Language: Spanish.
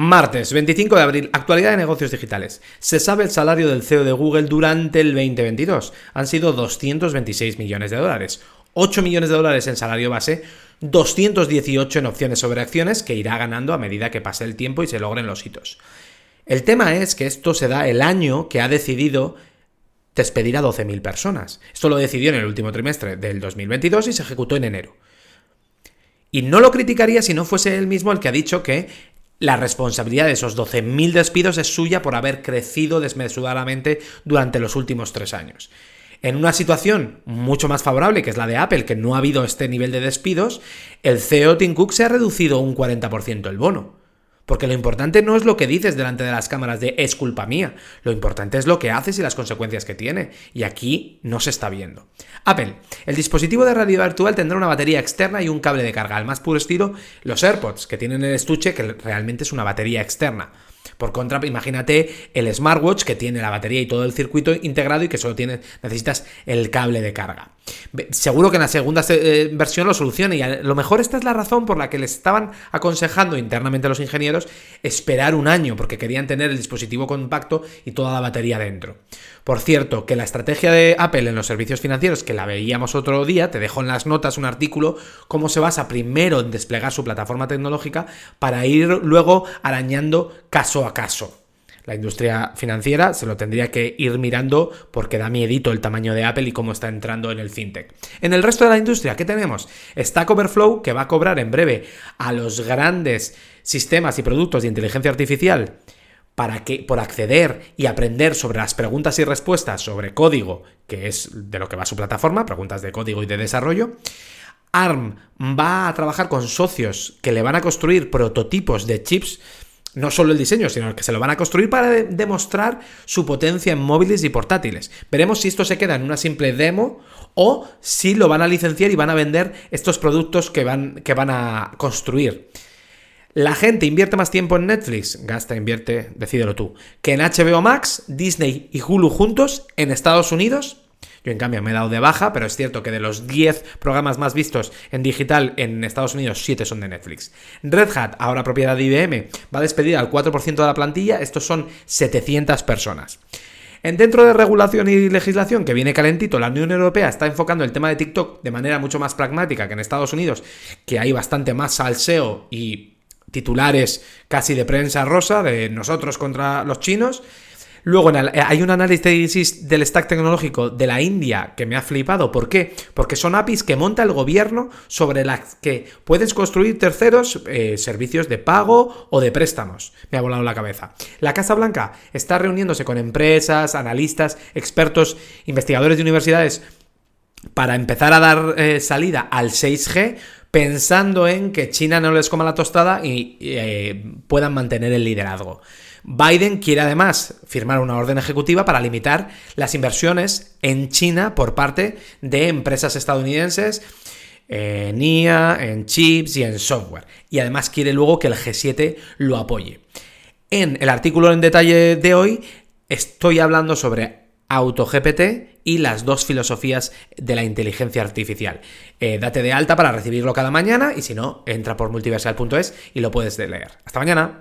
Martes 25 de abril, actualidad de negocios digitales. Se sabe el salario del CEO de Google durante el 2022. Han sido 226 millones de dólares. 8 millones de dólares en salario base, 218 en opciones sobre acciones que irá ganando a medida que pase el tiempo y se logren los hitos. El tema es que esto se da el año que ha decidido despedir a 12.000 personas. Esto lo decidió en el último trimestre del 2022 y se ejecutó en enero. Y no lo criticaría si no fuese él mismo el que ha dicho que la responsabilidad de esos 12.000 despidos es suya por haber crecido desmesuradamente durante los últimos tres años. En una situación mucho más favorable, que es la de Apple, que no ha habido este nivel de despidos, el CEO Tim Cook se ha reducido un 40% el bono. Porque lo importante no es lo que dices delante de las cámaras de es culpa mía, lo importante es lo que haces y las consecuencias que tiene. Y aquí no se está viendo. Apple, el dispositivo de realidad virtual tendrá una batería externa y un cable de carga. Al más puro estilo, los AirPods, que tienen el estuche que realmente es una batería externa. Por contra, imagínate el smartwatch que tiene la batería y todo el circuito integrado y que solo tiene, necesitas el cable de carga. Seguro que en la segunda eh, versión lo solucione y a lo mejor esta es la razón por la que les estaban aconsejando internamente a los ingenieros esperar un año porque querían tener el dispositivo compacto y toda la batería dentro. Por cierto, que la estrategia de Apple en los servicios financieros, que la veíamos otro día, te dejo en las notas un artículo, cómo se basa primero en desplegar su plataforma tecnológica para ir luego arañando caso a caso. La industria financiera se lo tendría que ir mirando porque da miedito el tamaño de Apple y cómo está entrando en el fintech. En el resto de la industria, ¿qué tenemos? Stack Overflow, que va a cobrar en breve a los grandes sistemas y productos de inteligencia artificial para que por acceder y aprender sobre las preguntas y respuestas sobre código, que es de lo que va su plataforma, preguntas de código y de desarrollo. ARM va a trabajar con socios que le van a construir prototipos de chips no solo el diseño, sino que se lo van a construir para demostrar su potencia en móviles y portátiles. Veremos si esto se queda en una simple demo o si lo van a licenciar y van a vender estos productos que van, que van a construir. La gente invierte más tiempo en Netflix, gasta, invierte, decídelo tú, que en HBO Max, Disney y Hulu juntos en Estados Unidos. Yo en cambio me he dado de baja, pero es cierto que de los 10 programas más vistos en digital en Estados Unidos, 7 son de Netflix. Red Hat, ahora propiedad de IBM, va a despedir al 4% de la plantilla, estos son 700 personas. En dentro de regulación y legislación que viene calentito, la Unión Europea está enfocando el tema de TikTok de manera mucho más pragmática que en Estados Unidos, que hay bastante más salseo y titulares casi de prensa rosa de nosotros contra los chinos. Luego eh, hay un análisis del stack tecnológico de la India que me ha flipado. ¿Por qué? Porque son APIs que monta el gobierno sobre las que puedes construir terceros eh, servicios de pago o de préstamos. Me ha volado la cabeza. La Casa Blanca está reuniéndose con empresas, analistas, expertos, investigadores de universidades para empezar a dar eh, salida al 6G pensando en que China no les coma la tostada y puedan mantener el liderazgo. Biden quiere además firmar una orden ejecutiva para limitar las inversiones en China por parte de empresas estadounidenses en IA, en chips y en software. Y además quiere luego que el G7 lo apoye. En el artículo en detalle de hoy estoy hablando sobre AutoGPT y las dos filosofías de la inteligencia artificial. Eh, date de alta para recibirlo cada mañana y si no, entra por multiversal.es y lo puedes leer. Hasta mañana.